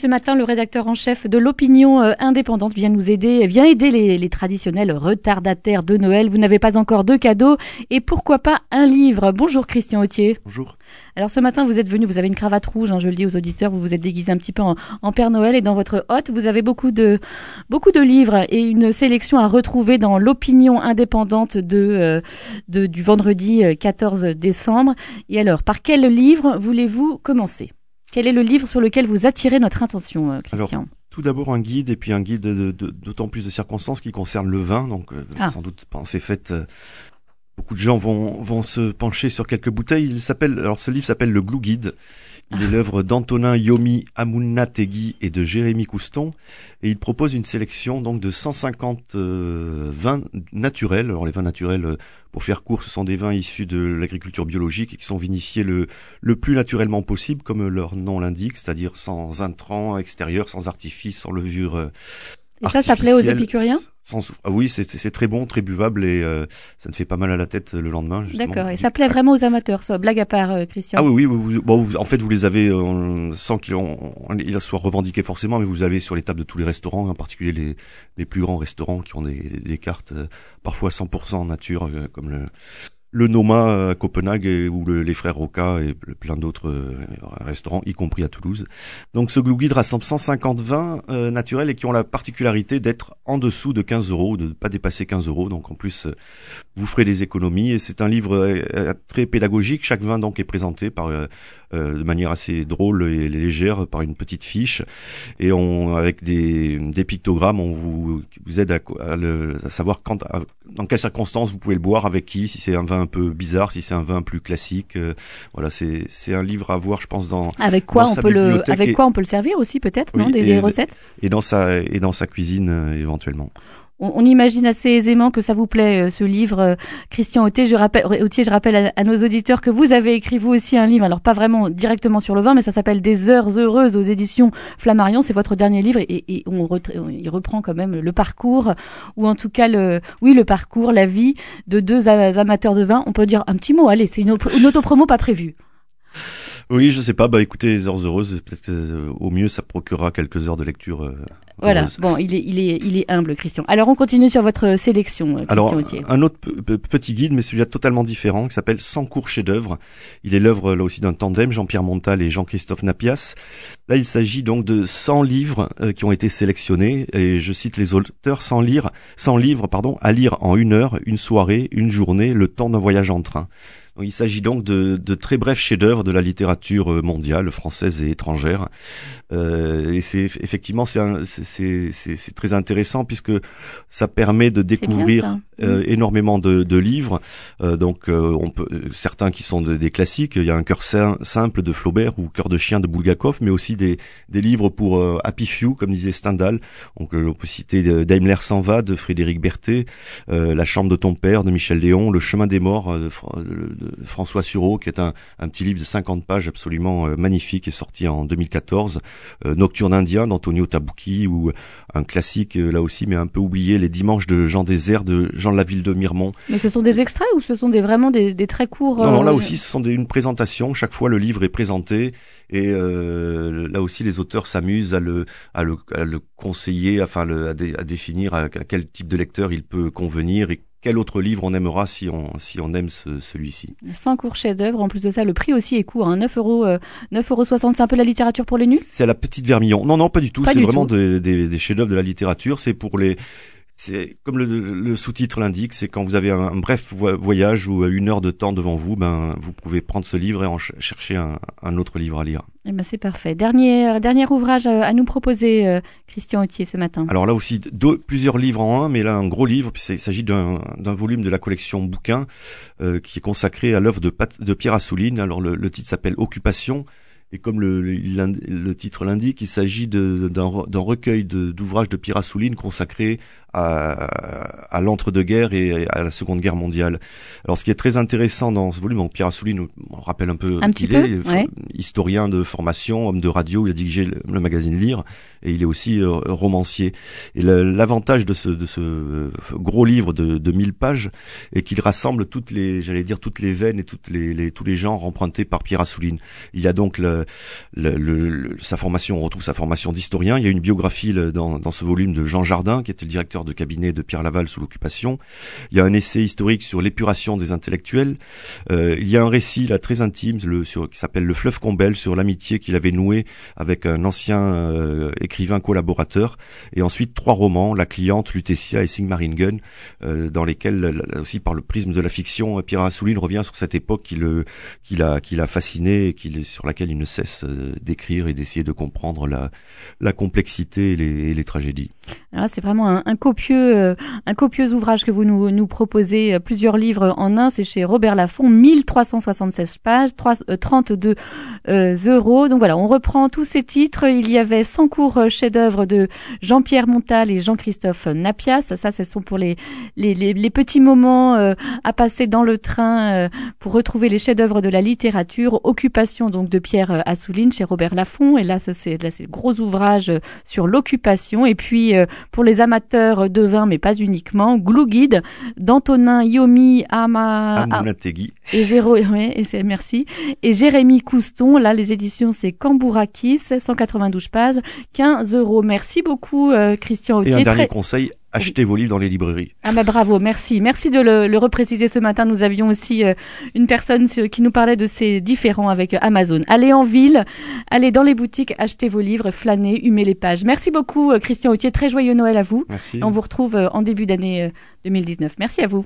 Ce matin, le rédacteur en chef de l'opinion euh, indépendante vient nous aider, vient aider les, traditionnels retardataires de Noël. Vous n'avez pas encore de cadeaux et pourquoi pas un livre. Bonjour Christian Autier. Bonjour. Alors ce matin, vous êtes venu, vous avez une cravate rouge, hein, je le dis aux auditeurs, vous vous êtes déguisé un petit peu en, Père Noël et dans votre hôte, vous avez beaucoup de beaucoup de livres et une sélection à retrouver dans l'opinion indépendante de, euh, du vendredi 14 euh, décembre. Et alors, par quel livre voulez-vous commencer? Quel est le livre sur lequel vous attirez notre attention, euh, Christian Tout d'abord un guide et puis un guide d'autant plus de circonstances qui concerne le vin. Donc euh, ah. sans doute pensée faite. Euh, beaucoup de gens vont, vont se pencher sur quelques bouteilles. Il s'appelle alors ce livre s'appelle le Glue Guide. Il est l'œuvre d'Antonin Yomi Amunategui et de Jérémy Couston et il propose une sélection donc de 150 vins naturels. Alors les vins naturels pour faire court, ce sont des vins issus de l'agriculture biologique et qui sont vinifiés le, le plus naturellement possible, comme leur nom l'indique, c'est-à-dire sans intrants extérieurs, sans artifice, sans levure. Euh, et ça, ça plaît aux épicuriens ah oui, c'est très bon, très buvable et euh, ça ne fait pas mal à la tête le lendemain. D'accord. Et ça plaît vraiment aux amateurs, ça. Blague à part, euh, Christian. Ah oui, oui. bon, en fait, vous les avez sans qu'ils soient revendiqués forcément, mais vous avez sur les tables de tous les restaurants, en particulier les, les plus grands restaurants qui ont des, des cartes parfois 100% nature, comme le le Noma à Copenhague ou les frères Roca et plein d'autres euh, restaurants, y compris à Toulouse. Donc ce Glue Guide rassemble 150 vins euh, naturels et qui ont la particularité d'être en dessous de 15 euros, de ne pas dépasser 15 euros. Donc en plus, euh, vous ferez des économies et c'est un livre très pédagogique. Chaque vin donc est présenté par de manière assez drôle et légère par une petite fiche et on avec des, des pictogrammes, on vous, vous aide à, à, savoir quand, dans quelles circonstances vous pouvez le boire, avec qui, si c'est un vin un peu bizarre, si c'est un vin plus classique. Euh, voilà, c'est c'est un livre à voir, je pense dans avec quoi on peut le avec quoi on peut le servir aussi peut-être, non, des, recettes? et dans sa et dans sa cuisine euh, éventuellement on, imagine assez aisément que ça vous plaît, euh, ce livre. Euh, Christian Autier, je rappelle, je rappelle à, nos auditeurs que vous avez écrit vous aussi un livre, alors pas vraiment directement sur le vin, mais ça s'appelle Des heures heureuses aux éditions Flammarion. C'est votre dernier livre et, on, il reprend quand même le parcours, ou en tout cas le, oui, le parcours, la vie de deux amateurs de vin. On peut dire un petit mot. Allez, c'est une, une autopromo pas prévue. Oui, je sais pas. Bah écoutez, les heures heureuses, peut-être euh, au mieux ça procurera quelques heures de lecture. Euh, voilà. Bon, il est, il est, il est humble, Christian. Alors on continue sur votre sélection, euh, Christian Alors, un autre petit guide, mais celui-là totalement différent, qui s'appelle 100 cours chefs-d'œuvre. Il est l'œuvre là aussi d'un tandem, Jean-Pierre Montal et Jean-Christophe Napias. Là, il s'agit donc de 100 livres qui ont été sélectionnés, et je cite les auteurs 100 lire, 100 livres, pardon, à lire en une heure, une soirée, une journée, le temps d'un voyage en train. Il s'agit donc de, de, très brefs chefs-d'œuvre de la littérature euh, mondiale, française et étrangère. Euh, et c'est effectivement c'est très intéressant puisque ça permet de découvrir euh, mm. énormément de, de livres. Euh, donc euh, on peut certains qui sont des classiques. Il y a un cœur simple de Flaubert ou cœur de chien de Bulgakov, mais aussi des, des livres pour Happy Few, comme disait Stendhal. Donc on peut citer Daimler s'en va de Frédéric Berthet, La chambre de ton père de Michel Léon, Le chemin des morts de, François Sureau, qui est un, un petit livre de 50 pages absolument magnifique, est sorti en 2014. Euh, Nocturne indien d'Antonio Tabucchi ou un classique euh, là aussi mais un peu oublié Les dimanches de Jean Désert de Jean de la Ville de Mirmont. Mais ce sont des extraits ou ce sont des vraiment des, des très courts Non, non là euh, aussi ce sont des, une présentation. Chaque fois le livre est présenté et euh, là aussi les auteurs s'amusent à le, à le, à le conseiller, enfin le, à, à, définir à, quel type de lecteur il peut convenir et quel autre livre on aimera si on, si on aime celui-ci 100 cours chef-d'œuvre. En plus de ça, le prix aussi est court, hein, 9 euros, 9 euros 60. C'est un peu la littérature pour les nus? C'est la petite vermillon. Non, non, pas du tout. C'est vraiment des, des, des chefs-d'œuvre de la littérature. C'est pour les c'est comme le, sous-titre l'indique, c'est quand vous avez un, bref voyage ou une heure de temps devant vous, ben vous pouvez prendre ce livre et en chercher un, autre livre à lire. Eh ben c'est parfait. Dernier dernier ouvrage à, nous proposer, euh, Christian Autier, ce matin. Alors là aussi deux, plusieurs livres en un, mais là un gros livre. Puis il s'agit d'un volume de la collection bouquins euh, qui est consacré à l'œuvre de, de Pierre Assouline. Alors le, le titre s'appelle Occupation. Et comme le, le, titre l'indique, il s'agit d'un recueil d'ouvrages de, Pierre Assouline consacré à, l'entre-deux-guerres et à la Seconde Guerre mondiale. Alors ce qui est très intéressant dans ce volume, Pierre Assouline nous rappelle un peu un qui il est, historien de formation, homme de radio, il a dirigé le, magazine Lire et il est aussi euh, romancier. Et l'avantage de ce, de ce euh, gros livre de, de 1000 pages est qu'il rassemble toutes les, j'allais dire toutes les veines et toutes les, les, tous les genres empruntés par Pierre Assouline. Il y a donc le, le, sa formation, on retrouve sa formation d'historien. Il y a une biographie dans, dans ce volume de Jean Jardin, qui était le directeur de cabinet de Pierre Laval sous l'occupation. Il y a un essai historique sur l'épuration des intellectuels. Euh, il y a un récit là très intime le, sur, qui s'appelle Le fleuve Combel sur l'amitié qu'il avait nouée avec un ancien euh, écrivain collaborateur. Et ensuite trois romans, La cliente, Lutetia et Sigmaringen, euh, dans lesquels aussi par le prisme de la fiction, Pierre Assouline revient sur cette époque qui le, qui l'a, qui fasciné et qui, sur laquelle il ne cesse euh, d'écrire et d'essayer de comprendre la, la complexité et les, les tragédies. c'est vraiment un, un copieux, euh, un copieux ouvrage que vous nous, nous proposez, euh, plusieurs livres en un. C'est chez Robert Laffont, 1376 pages, 3, 32 euh, euros. Donc voilà, on reprend tous ces titres. Il y avait 100 cours chefs-d'œuvre de Jean-Pierre Montal et Jean-Christophe Napias. Ça, ce sont pour les, les, les, petits moments à passer dans le train pour retrouver les chefs-d'œuvre de la littérature. Occupation donc de Pierre Assouline chez Robert Laffont. Et là, c'est là, c'est gros ouvrage sur l'occupation. Et puis pour les amateurs de vin, mais pas uniquement. Glou Guide d'Antonin Yomi Ama... et, Jérémy, et merci. Et Jérémy Couston, là les éditions c'est Cambourakis, 192 pages, 15 euros. Merci beaucoup euh, Christian Autier. Et un dernier conseil, achetez vos livres dans les librairies. Ah bah bravo, merci. Merci de le, le repréciser ce matin. Nous avions aussi euh, une personne qui nous parlait de ces différents avec euh, Amazon. Allez en ville, allez dans les boutiques, achetez vos livres, flânez, humez les pages. Merci beaucoup Christian Autier, très joyeux Noël à vous. Merci. On vous retrouve en début d'année 2019. Merci à vous.